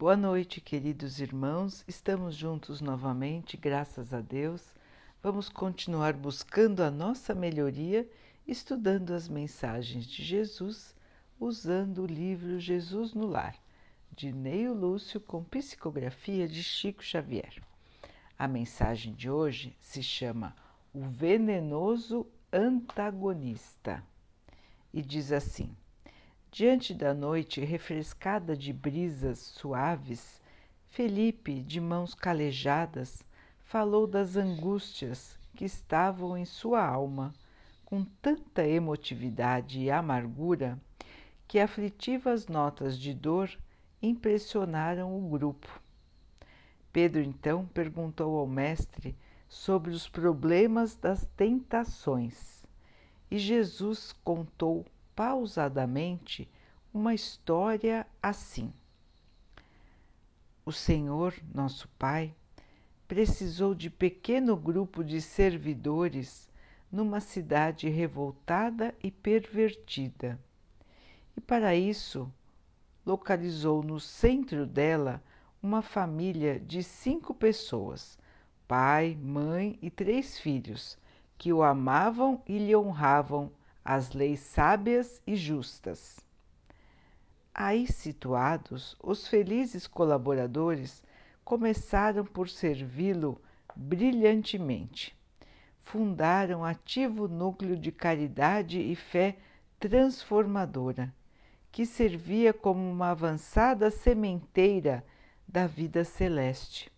Boa noite, queridos irmãos. Estamos juntos novamente, graças a Deus. Vamos continuar buscando a nossa melhoria, estudando as mensagens de Jesus, usando o livro Jesus no Lar, de Neio Lúcio, com psicografia de Chico Xavier. A mensagem de hoje se chama O Venenoso Antagonista e diz assim. Diante da noite refrescada de brisas suaves, Felipe, de mãos calejadas, falou das angústias que estavam em sua alma, com tanta emotividade e amargura que aflitivas notas de dor impressionaram o grupo. Pedro então perguntou ao Mestre sobre os problemas das tentações e Jesus contou pausadamente uma história assim. O Senhor, nosso Pai, precisou de pequeno grupo de servidores numa cidade revoltada e pervertida. E para isso, localizou no centro dela uma família de cinco pessoas, pai, mãe e três filhos, que o amavam e lhe honravam as leis sábias e justas. Aí situados, os felizes colaboradores começaram por servi-lo brilhantemente. Fundaram ativo núcleo de caridade e fé transformadora, que servia como uma avançada sementeira da vida celeste.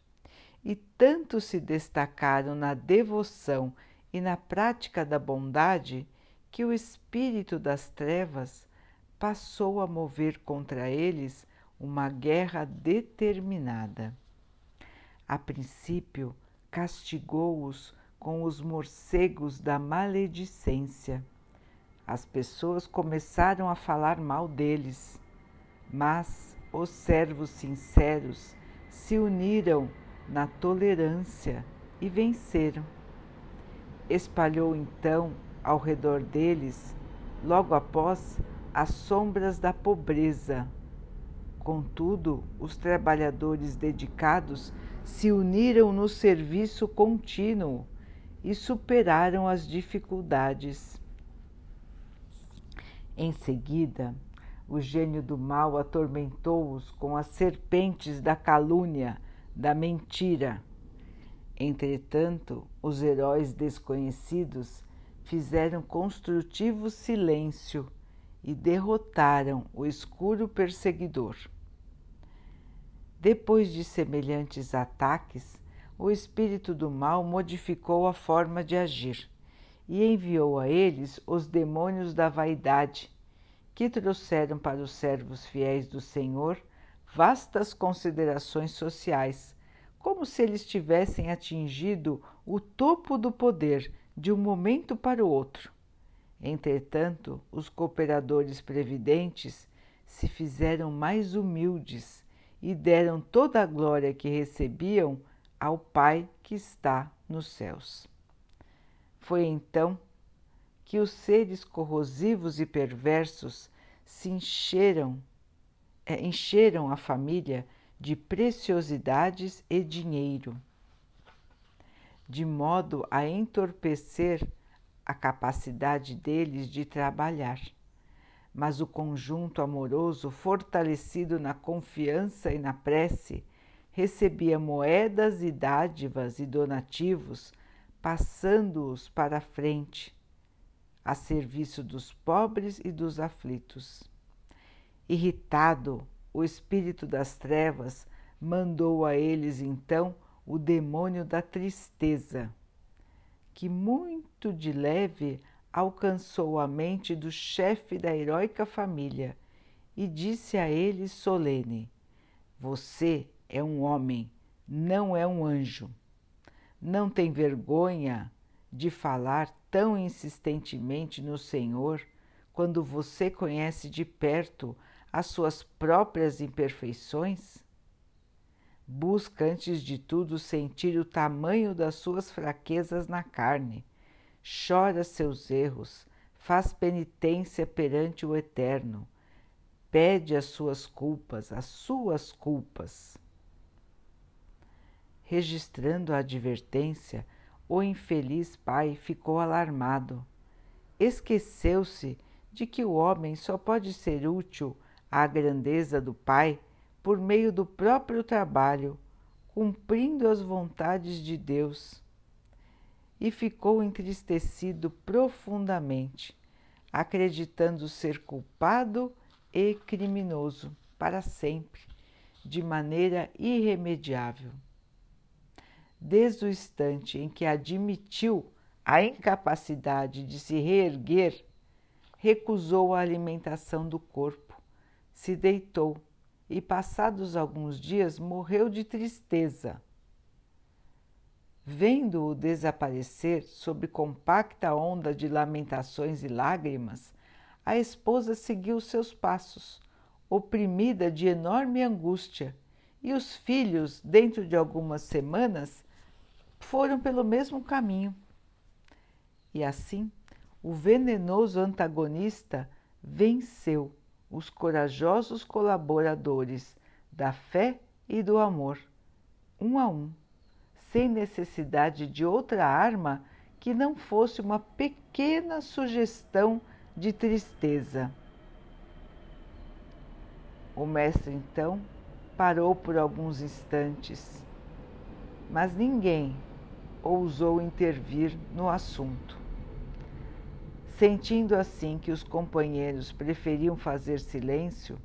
E tanto se destacaram na devoção e na prática da bondade que o espírito das trevas passou a mover contra eles uma guerra determinada. A princípio, castigou-os com os morcegos da maledicência. As pessoas começaram a falar mal deles, mas os servos sinceros se uniram na tolerância e venceram. Espalhou então ao redor deles, logo após, as sombras da pobreza. Contudo, os trabalhadores dedicados se uniram no serviço contínuo e superaram as dificuldades. Em seguida, o gênio do mal atormentou-os com as serpentes da calúnia, da mentira. Entretanto, os heróis desconhecidos fizeram construtivo silêncio e derrotaram o escuro perseguidor. Depois de semelhantes ataques, o espírito do mal modificou a forma de agir e enviou a eles os demônios da vaidade, que trouxeram para os servos fiéis do Senhor vastas considerações sociais, como se eles tivessem atingido o topo do poder de um momento para o outro. Entretanto, os cooperadores previdentes se fizeram mais humildes e deram toda a glória que recebiam ao Pai que está nos céus. Foi então que os seres corrosivos e perversos se encheram, é, encheram a família de preciosidades e dinheiro de modo a entorpecer a capacidade deles de trabalhar. Mas o conjunto amoroso, fortalecido na confiança e na prece, recebia moedas e dádivas e donativos, passando-os para a frente, a serviço dos pobres e dos aflitos. Irritado, o espírito das trevas mandou a eles então o demônio da tristeza, que muito de leve alcançou a mente do chefe da heróica família e disse a ele solene: Você é um homem, não é um anjo. Não tem vergonha de falar tão insistentemente no Senhor quando você conhece de perto as suas próprias imperfeições? Busca antes de tudo sentir o tamanho das suas fraquezas na carne. Chora seus erros, faz penitência perante o Eterno. pede as suas culpas, as suas culpas. Registrando a advertência, o infeliz pai ficou alarmado. Esqueceu-se de que o homem só pode ser útil à grandeza do pai por meio do próprio trabalho, cumprindo as vontades de Deus. E ficou entristecido profundamente, acreditando ser culpado e criminoso para sempre, de maneira irremediável. Desde o instante em que admitiu a incapacidade de se reerguer, recusou a alimentação do corpo, se deitou e, passados alguns dias, morreu de tristeza. Vendo-o desaparecer sob compacta onda de lamentações e lágrimas, a esposa seguiu seus passos, oprimida de enorme angústia, e os filhos, dentro de algumas semanas, foram pelo mesmo caminho. E assim, o venenoso antagonista venceu os corajosos colaboradores da fé e do amor, um a um, sem necessidade de outra arma que não fosse uma pequena sugestão de tristeza. O mestre então parou por alguns instantes, mas ninguém ousou intervir no assunto. Sentindo assim que os companheiros preferiam fazer silêncio,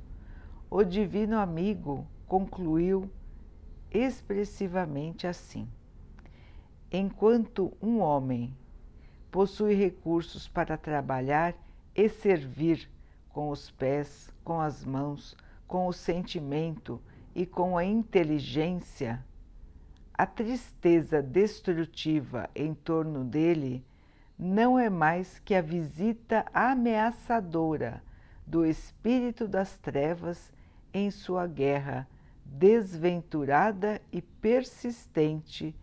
o divino amigo concluiu expressivamente assim: Enquanto um homem possui recursos para trabalhar e servir com os pés, com as mãos, com o sentimento e com a inteligência, a tristeza destrutiva em torno dele não é mais que a visita ameaçadora do espírito das trevas em sua guerra desventurada e persistente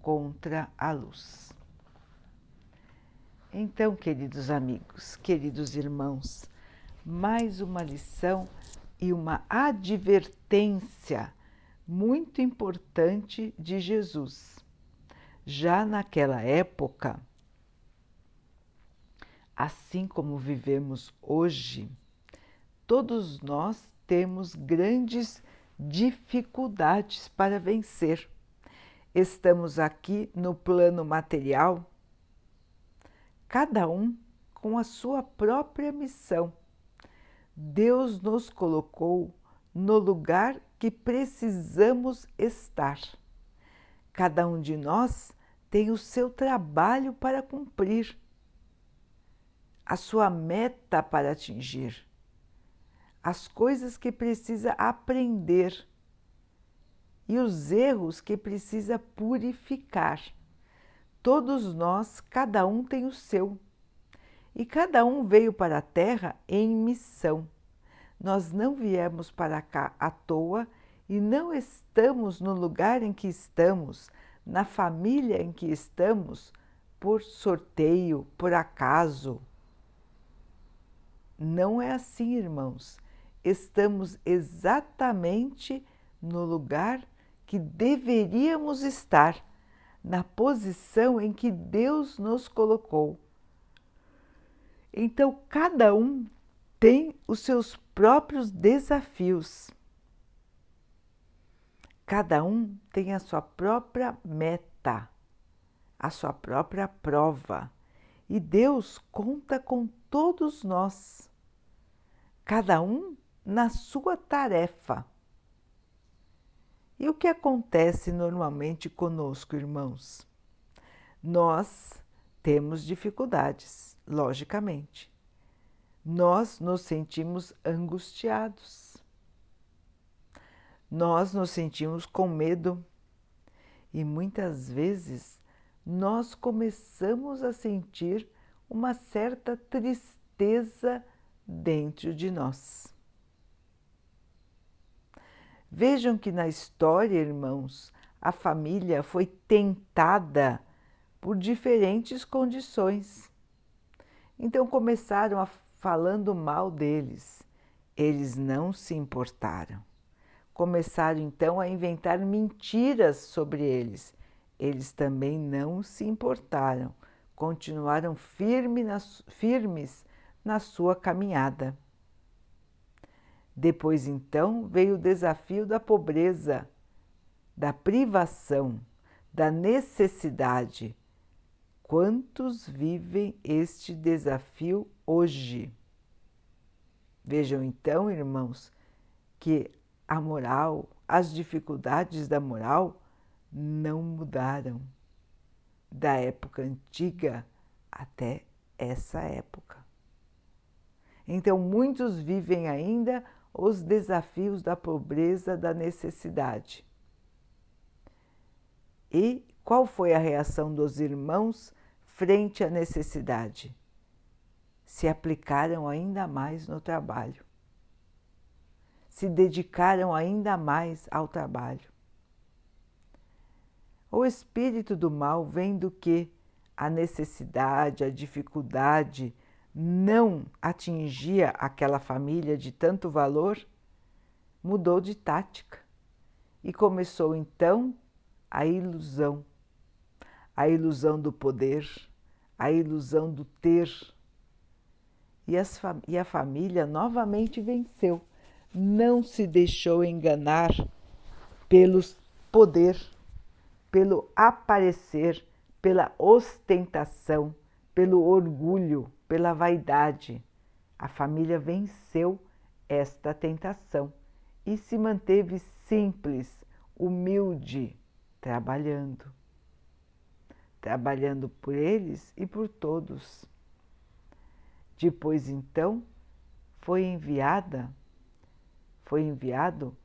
contra a luz. Então, queridos amigos, queridos irmãos, mais uma lição e uma advertência muito importante de Jesus. Já naquela época, assim como vivemos hoje, todos nós temos grandes dificuldades para vencer. Estamos aqui no plano material cada um com a sua própria missão. Deus nos colocou no lugar que precisamos estar. Cada um de nós tem o seu trabalho para cumprir, a sua meta para atingir, as coisas que precisa aprender e os erros que precisa purificar. Todos nós, cada um tem o seu. E cada um veio para a Terra em missão. Nós não viemos para cá à toa e não estamos no lugar em que estamos, na família em que estamos, por sorteio, por acaso. Não é assim, irmãos. Estamos exatamente no lugar que deveríamos estar na posição em que Deus nos colocou. Então, cada um tem os seus próprios desafios. Cada um tem a sua própria meta, a sua própria prova. E Deus conta com todos nós, cada um na sua tarefa. E o que acontece normalmente conosco, irmãos? Nós temos dificuldades, logicamente. Nós nos sentimos angustiados. Nós nos sentimos com medo e muitas vezes nós começamos a sentir uma certa tristeza dentro de nós. Vejam que na história, irmãos, a família foi tentada por diferentes condições. Então começaram a falando mal deles, Eles não se importaram. Começaram então a inventar mentiras sobre eles. Eles também não se importaram, continuaram firme firmes na sua caminhada. Depois então veio o desafio da pobreza, da privação, da necessidade. Quantos vivem este desafio hoje? Vejam então, irmãos, que a moral, as dificuldades da moral não mudaram da época antiga até essa época. Então, muitos vivem ainda os desafios da pobreza, da necessidade. E qual foi a reação dos irmãos frente à necessidade? Se aplicaram ainda mais no trabalho, se dedicaram ainda mais ao trabalho. O espírito do mal, vendo que a necessidade, a dificuldade não atingia aquela família de tanto valor, mudou de tática. E começou então a ilusão, a ilusão do poder, a ilusão do ter. E, as, e a família novamente venceu, não se deixou enganar pelo poder, pelo aparecer, pela ostentação, pelo orgulho, pela vaidade. A família venceu esta tentação e se manteve simples, humilde, trabalhando. Trabalhando por eles e por todos. Depois então foi enviada, foi enviado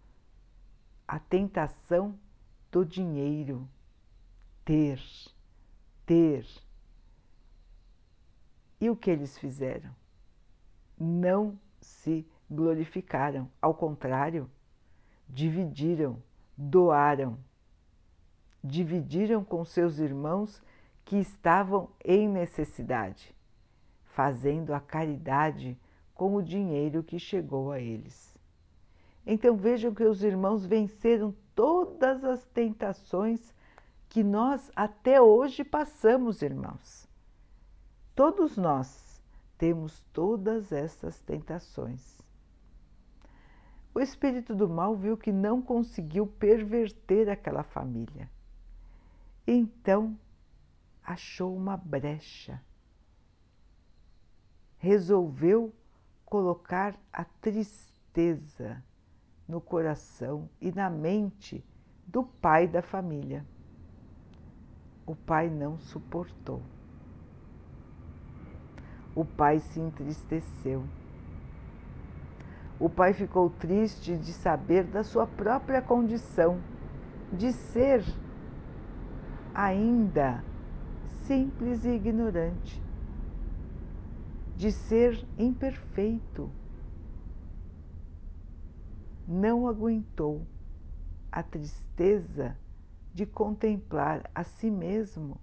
a tentação do dinheiro, ter, ter. E o que eles fizeram? Não se glorificaram, ao contrário, dividiram, doaram dividiram com seus irmãos que estavam em necessidade, fazendo a caridade com o dinheiro que chegou a eles. Então vejam que os irmãos venceram todas as tentações que nós até hoje passamos, irmãos. Todos nós temos todas essas tentações. O espírito do mal viu que não conseguiu perverter aquela família então achou uma brecha. Resolveu colocar a tristeza no coração e na mente do pai da família. O pai não suportou. O pai se entristeceu. O pai ficou triste de saber da sua própria condição, de ser ainda simples e ignorante, de ser imperfeito. Não aguentou a tristeza de contemplar a si mesmo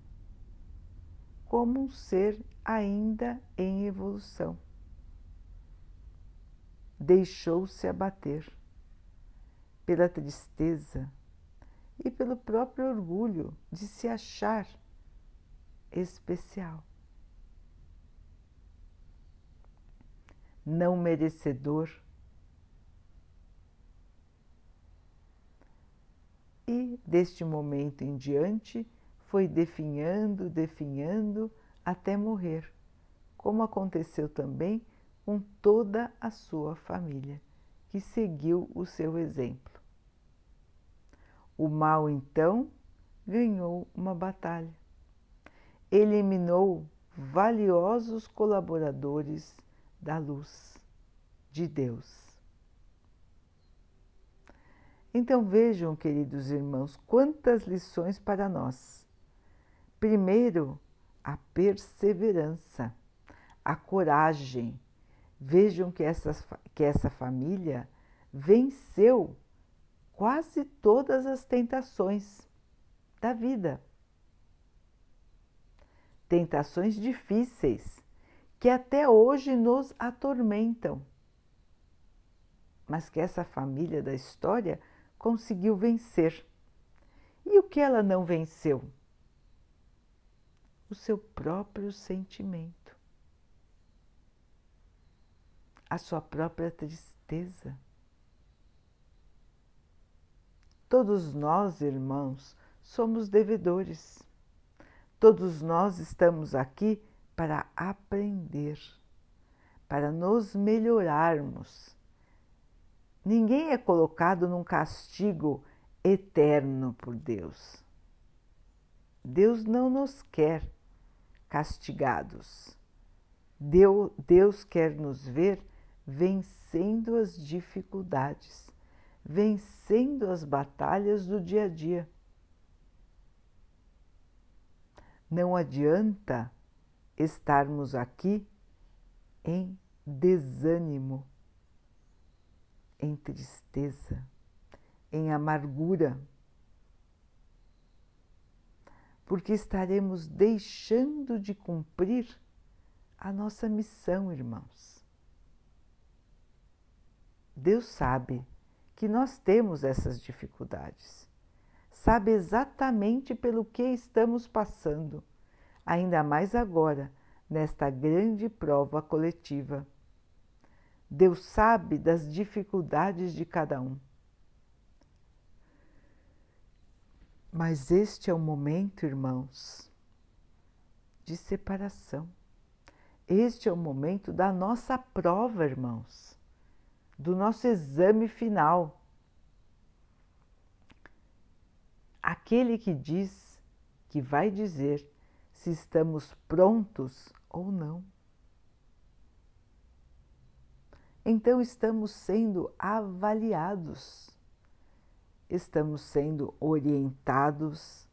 como um ser ainda em evolução. Deixou-se abater pela tristeza e pelo próprio orgulho de se achar especial. Não merecedor. E deste momento em diante foi definhando, definhando até morrer, como aconteceu também com toda a sua família, que seguiu o seu exemplo. O mal, então, ganhou uma batalha. Eliminou valiosos colaboradores da luz de Deus. Então vejam, queridos irmãos, quantas lições para nós. Primeiro, a perseverança, a coragem. Vejam que essa, que essa família venceu quase todas as tentações da vida. Tentações difíceis que até hoje nos atormentam. mas que essa família da história conseguiu vencer. E o que ela não venceu? O seu próprio sentimento, a sua própria tristeza. Todos nós, irmãos, somos devedores. Todos nós estamos aqui para aprender, para nos melhorarmos. Ninguém é colocado num castigo eterno por Deus. Deus não nos quer castigados. Deus quer nos ver vencendo as dificuldades, vencendo as batalhas do dia a dia. Não adianta estarmos aqui em desânimo, em tristeza, em amargura, porque estaremos deixando de cumprir a nossa missão, irmãos. Deus sabe que nós temos essas dificuldades, sabe exatamente pelo que estamos passando ainda mais agora, nesta grande prova coletiva. Deus sabe das dificuldades de cada um. Mas este é o momento, irmãos, de separação. Este é o momento da nossa prova, irmãos, do nosso exame final. Aquele que diz, que vai dizer se estamos prontos ou não. Então estamos sendo avaliados, estamos sendo orientados,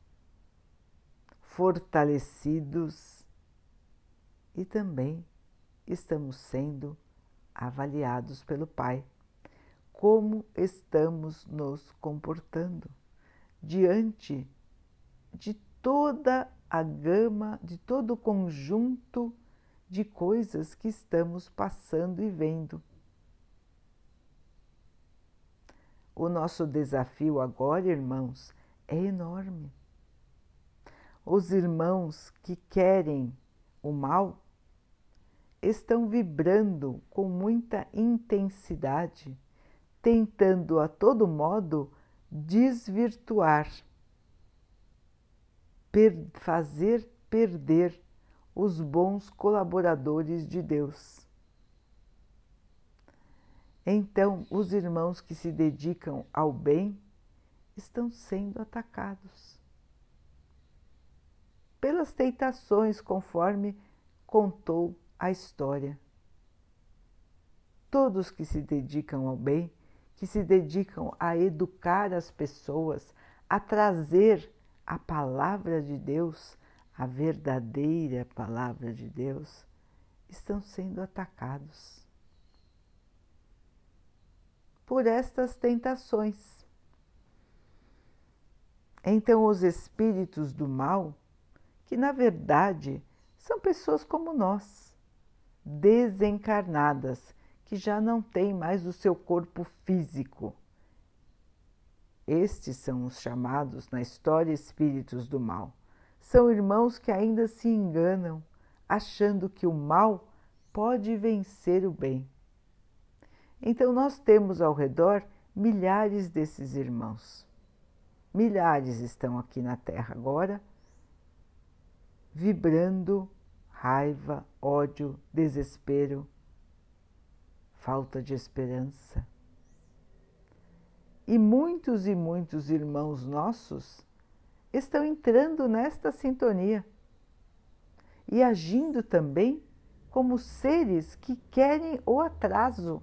fortalecidos e também estamos sendo avaliados pelo Pai. Como estamos nos comportando diante de toda a gama de todo o conjunto de coisas que estamos passando e vendo. O nosso desafio agora, irmãos, é enorme. Os irmãos que querem o mal estão vibrando com muita intensidade, tentando a todo modo desvirtuar per fazer perder os bons colaboradores de Deus. Então, os irmãos que se dedicam ao bem estão sendo atacados pelas tentações, conforme contou a história. Todos que se dedicam ao bem, que se dedicam a educar as pessoas, a trazer a palavra de Deus, a verdadeira palavra de Deus, estão sendo atacados por estas tentações. Então, os espíritos do mal, que na verdade são pessoas como nós, desencarnadas, que já não têm mais o seu corpo físico estes são os chamados na história espíritos do mal. São irmãos que ainda se enganam, achando que o mal pode vencer o bem. Então, nós temos ao redor milhares desses irmãos. Milhares estão aqui na Terra agora, vibrando raiva, ódio, desespero, falta de esperança. E muitos e muitos irmãos nossos estão entrando nesta sintonia e agindo também como seres que querem o atraso,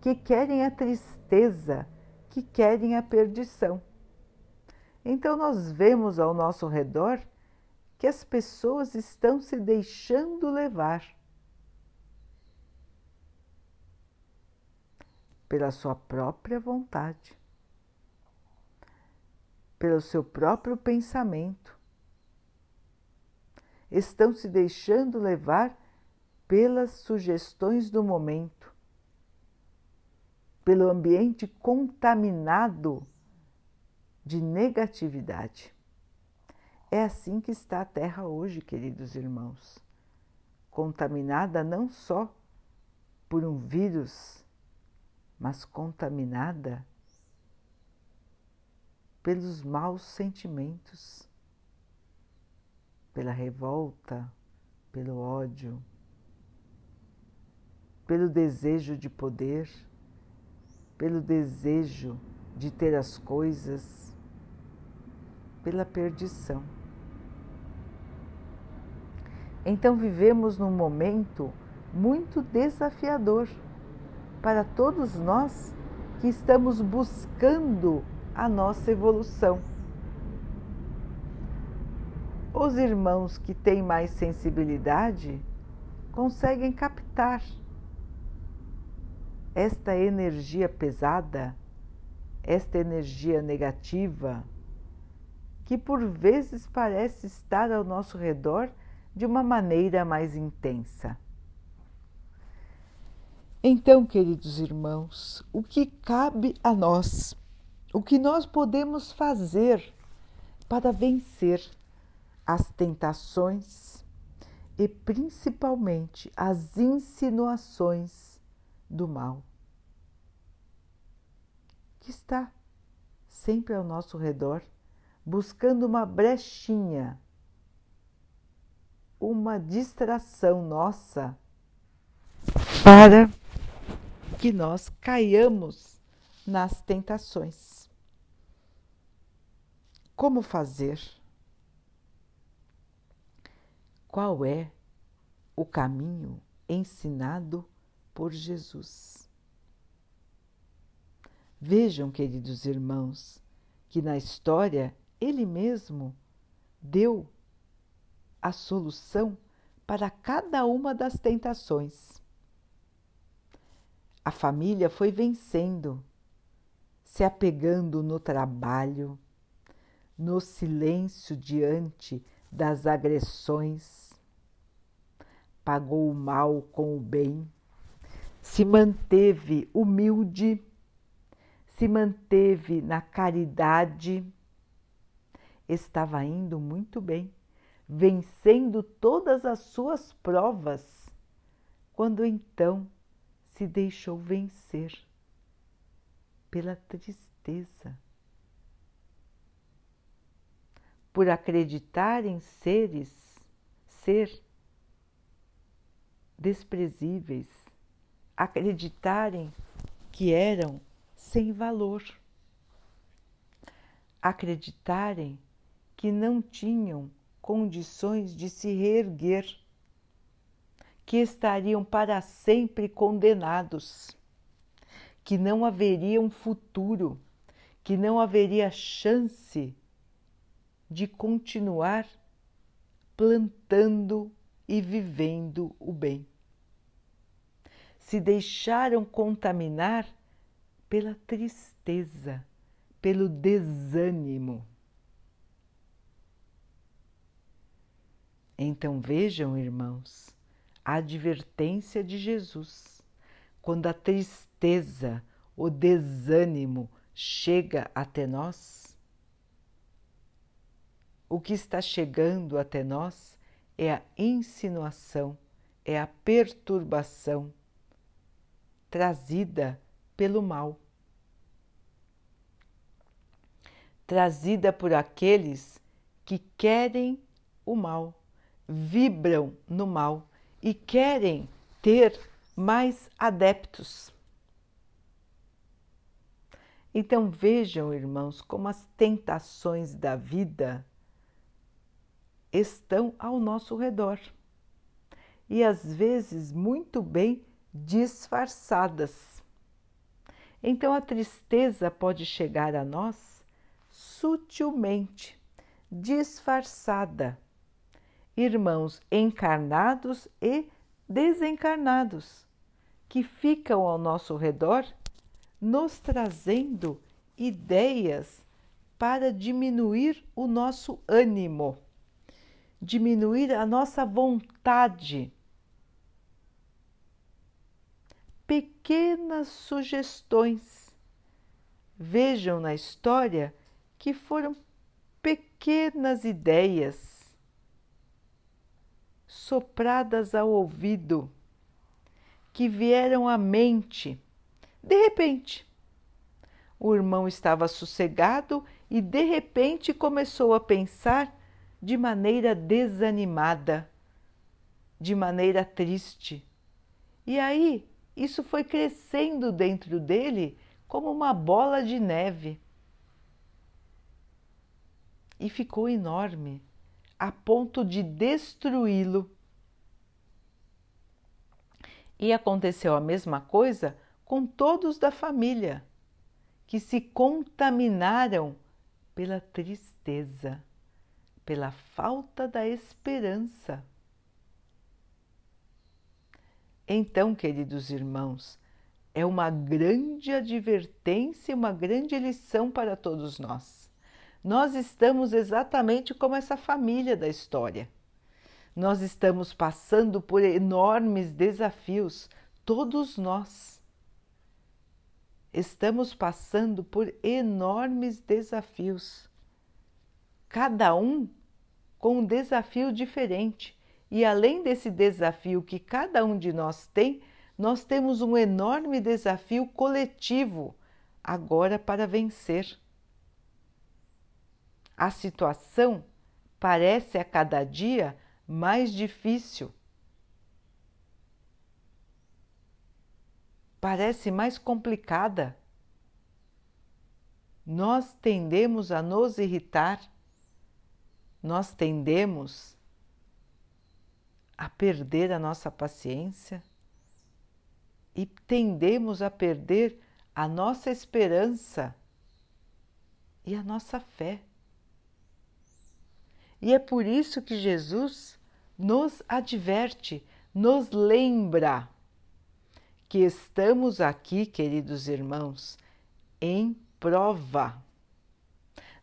que querem a tristeza, que querem a perdição. Então, nós vemos ao nosso redor que as pessoas estão se deixando levar pela sua própria vontade, pelo seu próprio pensamento. Estão se deixando levar pelas sugestões do momento. Pelo ambiente contaminado de negatividade. É assim que está a Terra hoje, queridos irmãos, contaminada não só por um vírus, mas contaminada pelos maus sentimentos, pela revolta, pelo ódio, pelo desejo de poder, pelo desejo de ter as coisas, pela perdição. Então vivemos num momento muito desafiador para todos nós que estamos buscando a nossa evolução. Os irmãos que têm mais sensibilidade conseguem captar esta energia pesada, esta energia negativa, que por vezes parece estar ao nosso redor de uma maneira mais intensa. Então, queridos irmãos, o que cabe a nós, o que nós podemos fazer para vencer as tentações e principalmente as insinuações do mal, que está sempre ao nosso redor, buscando uma brechinha, uma distração nossa para que nós caiamos nas tentações. Como fazer? Qual é o caminho ensinado por Jesus? Vejam, queridos irmãos, que na história ele mesmo deu a solução para cada uma das tentações. A família foi vencendo, se apegando no trabalho, no silêncio diante das agressões, pagou o mal com o bem, se manteve humilde, se manteve na caridade, estava indo muito bem, vencendo todas as suas provas, quando então se deixou vencer pela tristeza. Por acreditar em seres, ser desprezíveis, acreditarem que eram sem valor, acreditarem que não tinham condições de se reerguer, que estariam para sempre condenados, que não haveria um futuro, que não haveria chance de continuar plantando e vivendo o bem. Se deixaram contaminar pela tristeza, pelo desânimo. Então vejam, irmãos, a advertência de Jesus. Quando a tristeza, o desânimo chega até nós, o que está chegando até nós é a insinuação, é a perturbação trazida pelo mal, trazida por aqueles que querem o mal, vibram no mal e querem ter mais adeptos. Então vejam, irmãos, como as tentações da vida estão ao nosso redor e às vezes muito bem disfarçadas. Então a tristeza pode chegar a nós sutilmente, disfarçada. Irmãos encarnados e desencarnados que ficam ao nosso redor nos trazendo ideias para diminuir o nosso ânimo diminuir a nossa vontade pequenas sugestões. Vejam na história que foram pequenas ideias sopradas ao ouvido que vieram à mente de repente. O irmão estava sossegado e de repente começou a pensar de maneira desanimada, de maneira triste. E aí isso foi crescendo dentro dele como uma bola de neve. E ficou enorme, a ponto de destruí-lo. E aconteceu a mesma coisa com todos da família, que se contaminaram pela tristeza, pela falta da esperança. Então, queridos irmãos, é uma grande advertência, uma grande lição para todos nós. Nós estamos exatamente como essa família da história. Nós estamos passando por enormes desafios, todos nós estamos passando por enormes desafios, cada um com um desafio diferente. E além desse desafio que cada um de nós tem, nós temos um enorme desafio coletivo agora para vencer. A situação parece a cada dia mais difícil. parece mais complicada. Nós tendemos a nos irritar, nós tendemos a perder a nossa paciência e tendemos a perder a nossa esperança e a nossa fé. E é por isso que Jesus nos adverte, nos lembra que estamos aqui, queridos irmãos, em prova.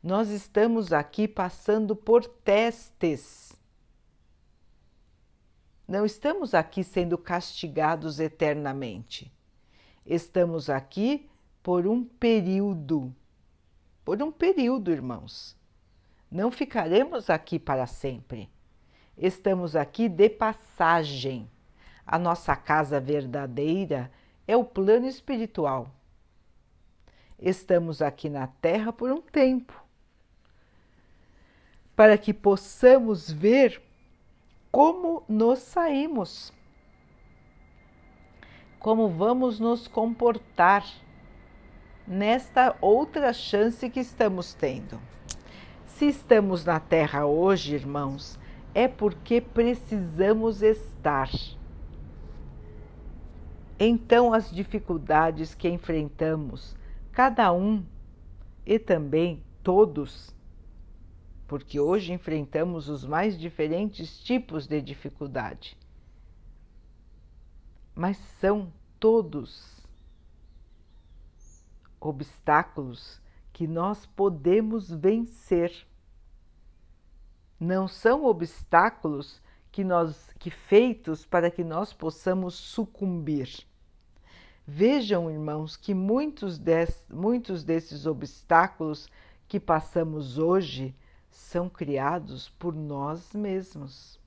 Nós estamos aqui passando por testes. Não estamos aqui sendo castigados eternamente. Estamos aqui por um período. Por um período, irmãos. Não ficaremos aqui para sempre. Estamos aqui de passagem a nossa casa verdadeira é o plano espiritual. Estamos aqui na Terra por um tempo, para que possamos ver como nos saímos, como vamos nos comportar nesta outra chance que estamos tendo. Se estamos na Terra hoje, irmãos, é porque precisamos estar então, as dificuldades que enfrentamos, cada um e também todos, porque hoje enfrentamos os mais diferentes tipos de dificuldade, mas são todos obstáculos que nós podemos vencer. Não são obstáculos que nós que feitos para que nós possamos sucumbir. Vejam, irmãos, que muitos, des, muitos desses obstáculos que passamos hoje são criados por nós mesmos.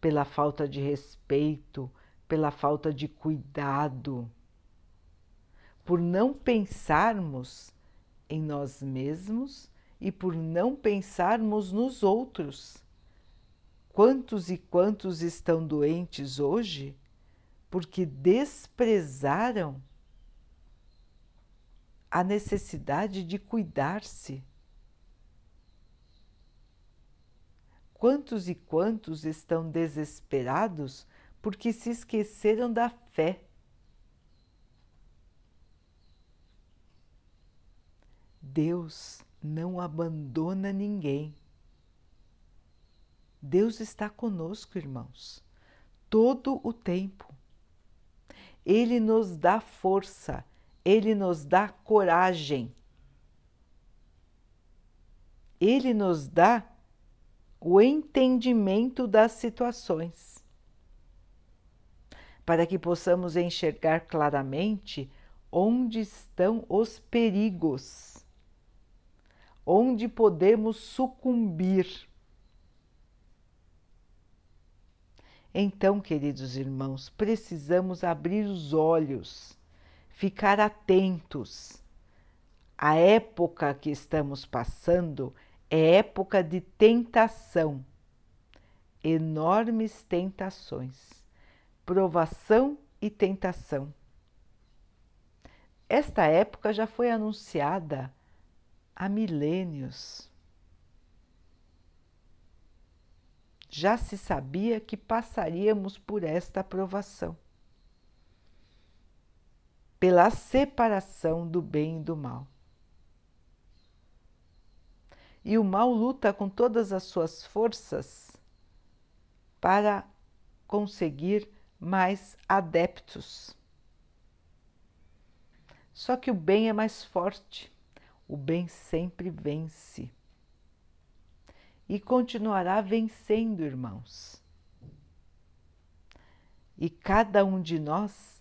Pela falta de respeito, pela falta de cuidado, por não pensarmos em nós mesmos e por não pensarmos nos outros. Quantos e quantos estão doentes hoje porque desprezaram a necessidade de cuidar-se. Quantos e quantos estão desesperados porque se esqueceram da fé? Deus não abandona ninguém. Deus está conosco, irmãos, todo o tempo. Ele nos dá força, ele nos dá coragem. Ele nos dá o entendimento das situações. para que possamos enxergar claramente onde estão os perigos, onde podemos sucumbir. Então, queridos irmãos, precisamos abrir os olhos, ficar atentos. A época que estamos passando é época de tentação, enormes tentações, provação e tentação. Esta época já foi anunciada há milênios. Já se sabia que passaríamos por esta aprovação, pela separação do bem e do mal. E o mal luta com todas as suas forças para conseguir mais adeptos. Só que o bem é mais forte, o bem sempre vence. E continuará vencendo, irmãos. E cada um de nós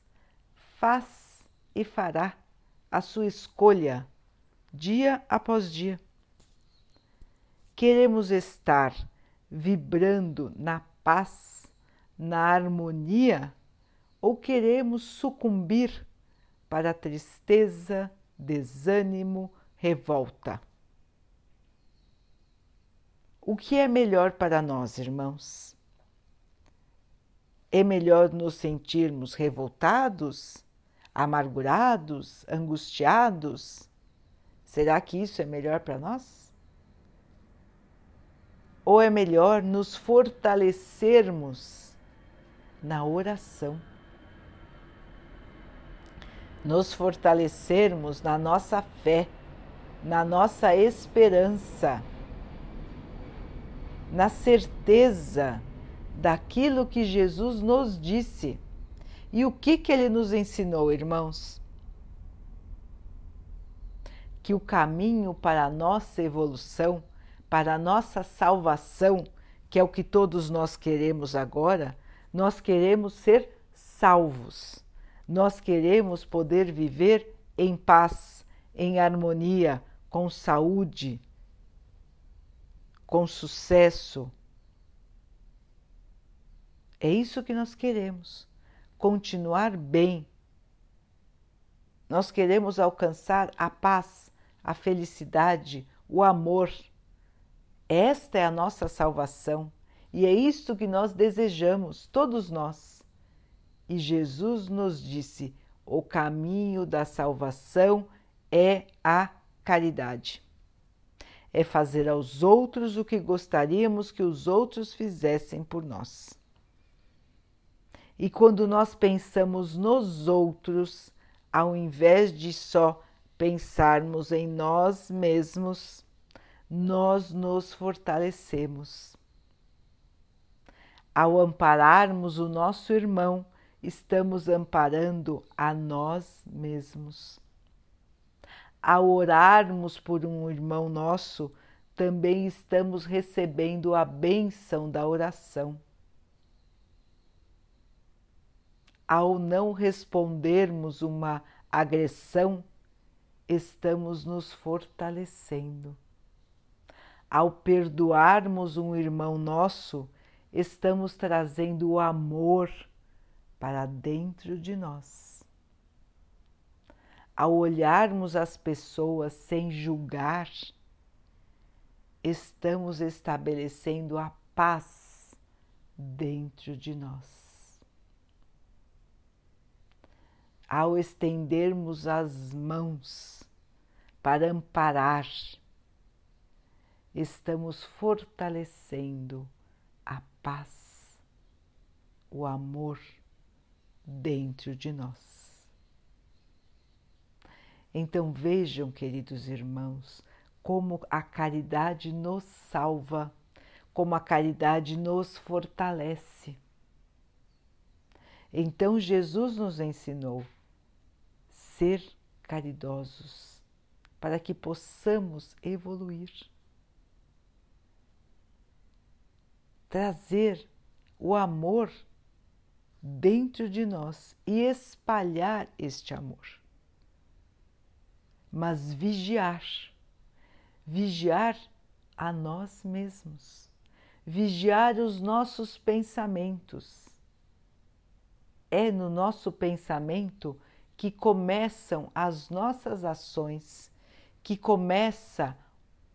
faz e fará a sua escolha dia após dia. Queremos estar vibrando na paz, na harmonia, ou queremos sucumbir para tristeza, desânimo, revolta. O que é melhor para nós, irmãos? É melhor nos sentirmos revoltados, amargurados, angustiados? Será que isso é melhor para nós? Ou é melhor nos fortalecermos na oração? nos fortalecermos na nossa fé, na nossa esperança, na certeza daquilo que Jesus nos disse. E o que, que ele nos ensinou, irmãos? Que o caminho para a nossa evolução, para a nossa salvação, que é o que todos nós queremos agora, nós queremos ser salvos nós queremos poder viver em paz, em harmonia, com saúde, com sucesso. É isso que nós queremos, continuar bem. Nós queremos alcançar a paz, a felicidade, o amor. Esta é a nossa salvação e é isto que nós desejamos, todos nós. E Jesus nos disse: o caminho da salvação é a caridade. É fazer aos outros o que gostaríamos que os outros fizessem por nós. E quando nós pensamos nos outros, ao invés de só pensarmos em nós mesmos, nós nos fortalecemos. Ao ampararmos o nosso irmão, estamos amparando a nós mesmos. Ao orarmos por um irmão nosso, também estamos recebendo a bênção da oração. Ao não respondermos uma agressão, estamos nos fortalecendo. Ao perdoarmos um irmão nosso, estamos trazendo o amor para dentro de nós. Ao olharmos as pessoas sem julgar, estamos estabelecendo a paz dentro de nós. Ao estendermos as mãos para amparar, estamos fortalecendo a paz, o amor dentro de nós. Então vejam, queridos irmãos, como a caridade nos salva, como a caridade nos fortalece. Então Jesus nos ensinou ser caridosos para que possamos evoluir. Trazer o amor dentro de nós e espalhar este amor. Mas vigiar, vigiar a nós mesmos, vigiar os nossos pensamentos. É no nosso pensamento que começam as nossas ações, que começa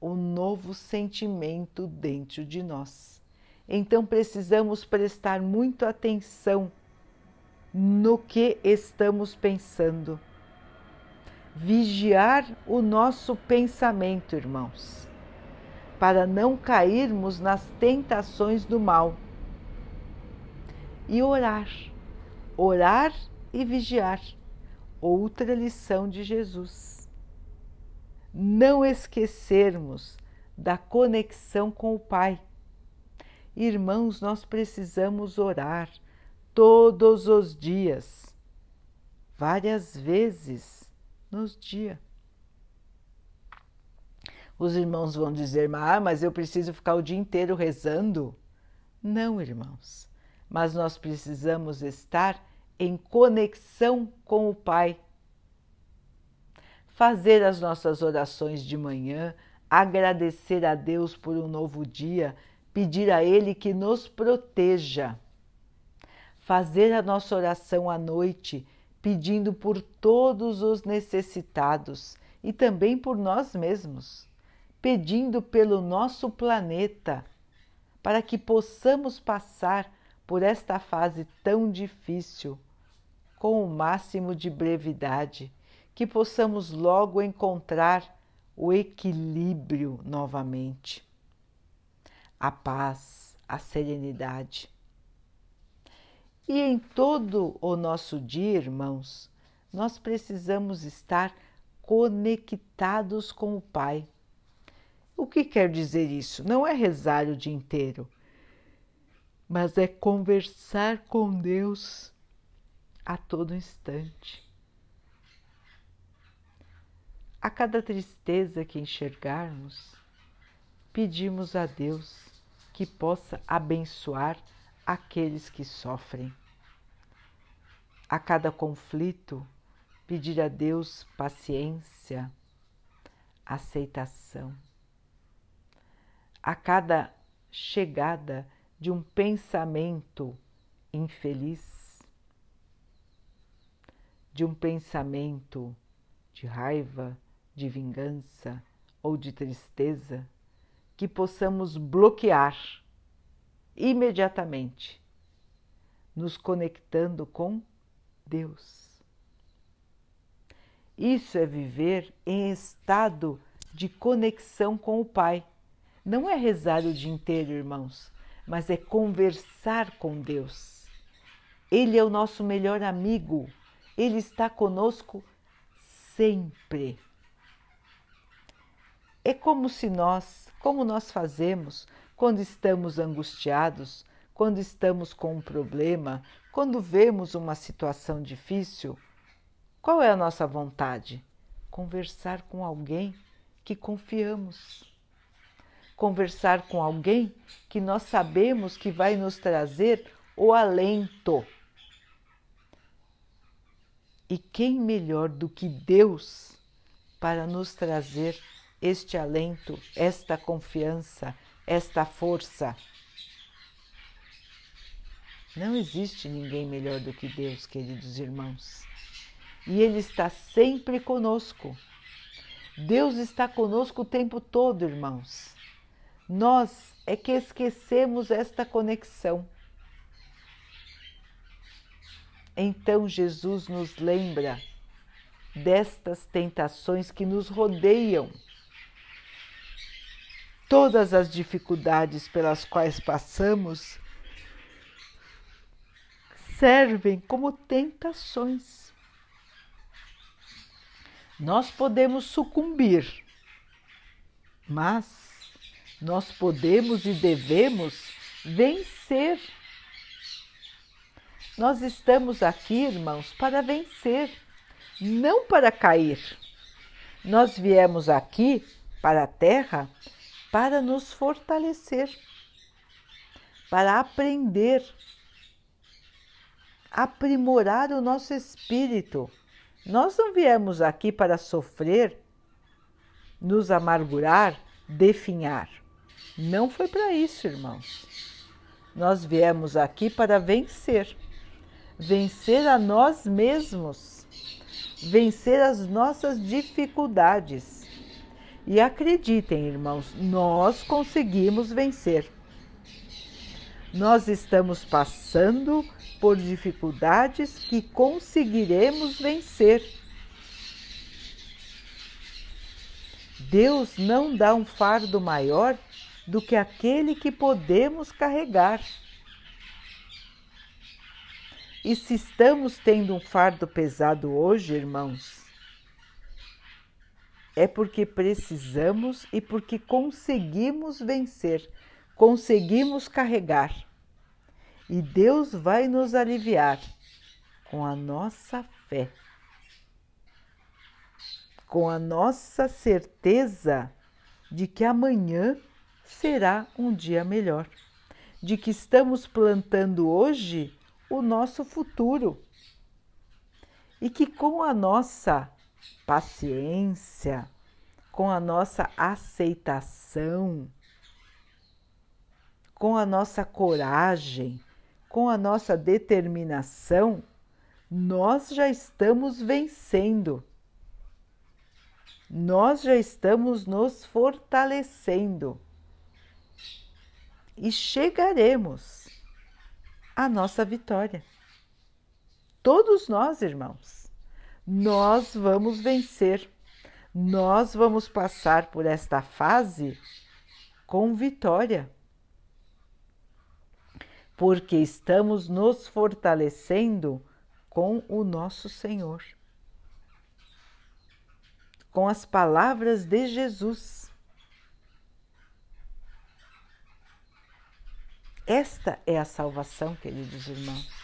o novo sentimento dentro de nós. Então precisamos prestar muito atenção no que estamos pensando. Vigiar o nosso pensamento, irmãos, para não cairmos nas tentações do mal. E orar, orar e vigiar. Outra lição de Jesus. Não esquecermos da conexão com o Pai Irmãos, nós precisamos orar todos os dias, várias vezes nos dias. Os irmãos vão dizer, ah, mas eu preciso ficar o dia inteiro rezando. Não, irmãos, mas nós precisamos estar em conexão com o Pai. Fazer as nossas orações de manhã, agradecer a Deus por um novo dia pedir a Ele que nos proteja, fazer a nossa oração à noite, pedindo por todos os necessitados e também por nós mesmos, pedindo pelo nosso planeta, para que possamos passar por esta fase tão difícil com o máximo de brevidade, que possamos logo encontrar o equilíbrio novamente a paz, a serenidade. E em todo o nosso dia, irmãos, nós precisamos estar conectados com o Pai. O que quer dizer isso? Não é rezar o dia inteiro, mas é conversar com Deus a todo instante. A cada tristeza que enxergarmos, pedimos a Deus que possa abençoar aqueles que sofrem. A cada conflito, pedir a Deus paciência, aceitação. A cada chegada de um pensamento infeliz, de um pensamento de raiva, de vingança ou de tristeza, que possamos bloquear imediatamente, nos conectando com Deus. Isso é viver em estado de conexão com o Pai. Não é rezar o dia inteiro, irmãos, mas é conversar com Deus. Ele é o nosso melhor amigo, ele está conosco sempre. É como se nós como nós fazemos quando estamos angustiados, quando estamos com um problema, quando vemos uma situação difícil. Qual é a nossa vontade? Conversar com alguém que confiamos. Conversar com alguém que nós sabemos que vai nos trazer o alento. E quem melhor do que Deus para nos trazer este alento, esta confiança, esta força. Não existe ninguém melhor do que Deus, queridos irmãos. E Ele está sempre conosco. Deus está conosco o tempo todo, irmãos. Nós é que esquecemos esta conexão. Então Jesus nos lembra destas tentações que nos rodeiam todas as dificuldades pelas quais passamos servem como tentações. Nós podemos sucumbir, mas nós podemos e devemos vencer. Nós estamos aqui, irmãos, para vencer, não para cair. Nós viemos aqui para a Terra para nos fortalecer, para aprender aprimorar o nosso espírito. Nós não viemos aqui para sofrer, nos amargurar, definhar. Não foi para isso, irmãos. Nós viemos aqui para vencer vencer a nós mesmos, vencer as nossas dificuldades. E acreditem, irmãos, nós conseguimos vencer. Nós estamos passando por dificuldades que conseguiremos vencer. Deus não dá um fardo maior do que aquele que podemos carregar. E se estamos tendo um fardo pesado hoje, irmãos, é porque precisamos e porque conseguimos vencer, conseguimos carregar. E Deus vai nos aliviar com a nossa fé, com a nossa certeza de que amanhã será um dia melhor, de que estamos plantando hoje o nosso futuro. E que com a nossa paciência, com a nossa aceitação, com a nossa coragem, com a nossa determinação, nós já estamos vencendo. Nós já estamos nos fortalecendo e chegaremos a nossa vitória. Todos nós, irmãos, nós vamos vencer, nós vamos passar por esta fase com vitória, porque estamos nos fortalecendo com o nosso Senhor, com as palavras de Jesus. Esta é a salvação, queridos irmãos.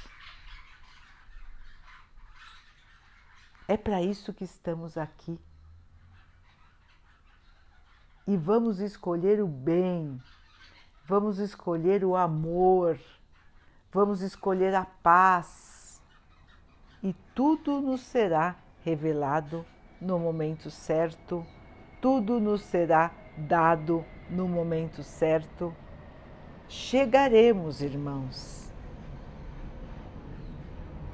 É para isso que estamos aqui. E vamos escolher o bem, vamos escolher o amor, vamos escolher a paz, e tudo nos será revelado no momento certo, tudo nos será dado no momento certo. Chegaremos, irmãos,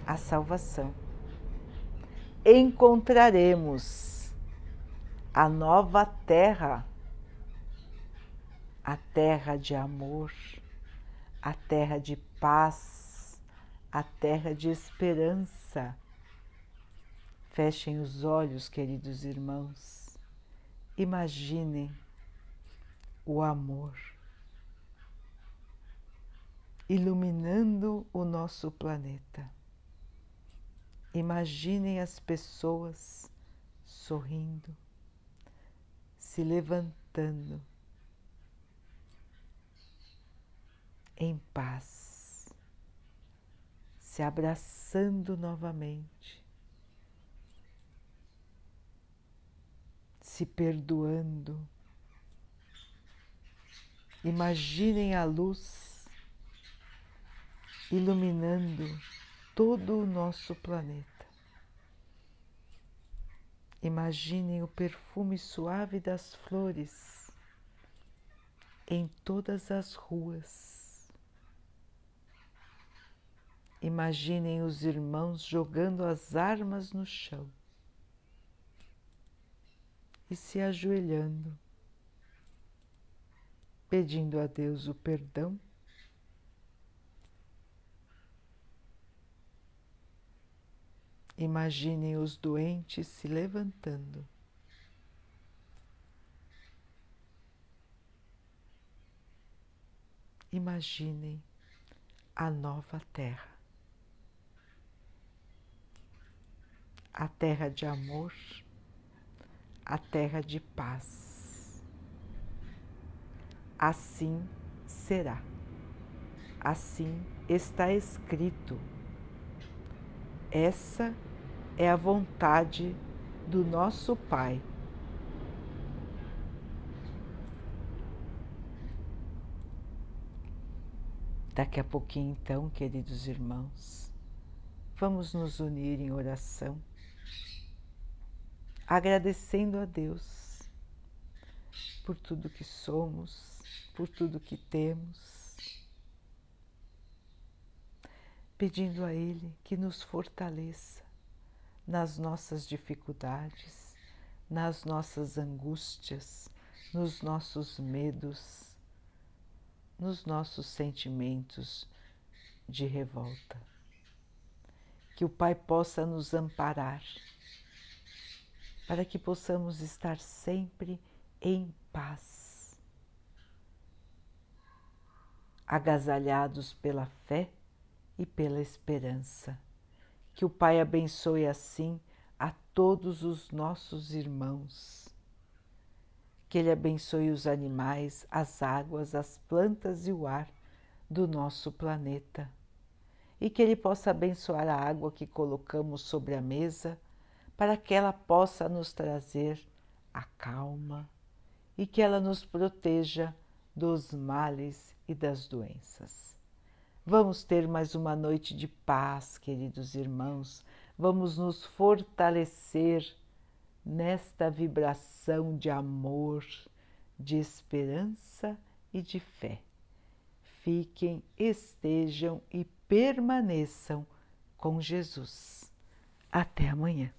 à salvação. Encontraremos a nova terra, a terra de amor, a terra de paz, a terra de esperança. Fechem os olhos, queridos irmãos. Imaginem o amor iluminando o nosso planeta. Imaginem as pessoas sorrindo, se levantando em paz, se abraçando novamente, se perdoando. Imaginem a luz iluminando todo o nosso planeta. Imaginem o perfume suave das flores em todas as ruas. Imaginem os irmãos jogando as armas no chão e se ajoelhando, pedindo a Deus o perdão Imaginem os doentes se levantando. Imaginem a nova terra. A terra de amor, a terra de paz. Assim será. Assim está escrito essa é a vontade do nosso Pai. Daqui a pouquinho, então, queridos irmãos, vamos nos unir em oração, agradecendo a Deus por tudo que somos, por tudo que temos, pedindo a Ele que nos fortaleça nas nossas dificuldades, nas nossas angústias, nos nossos medos, nos nossos sentimentos de revolta. Que o Pai possa nos amparar, para que possamos estar sempre em paz, agasalhados pela fé e pela esperança. Que o Pai abençoe assim a todos os nossos irmãos. Que Ele abençoe os animais, as águas, as plantas e o ar do nosso planeta. E que Ele possa abençoar a água que colocamos sobre a mesa, para que ela possa nos trazer a calma e que ela nos proteja dos males e das doenças. Vamos ter mais uma noite de paz, queridos irmãos. Vamos nos fortalecer nesta vibração de amor, de esperança e de fé. Fiquem, estejam e permaneçam com Jesus. Até amanhã.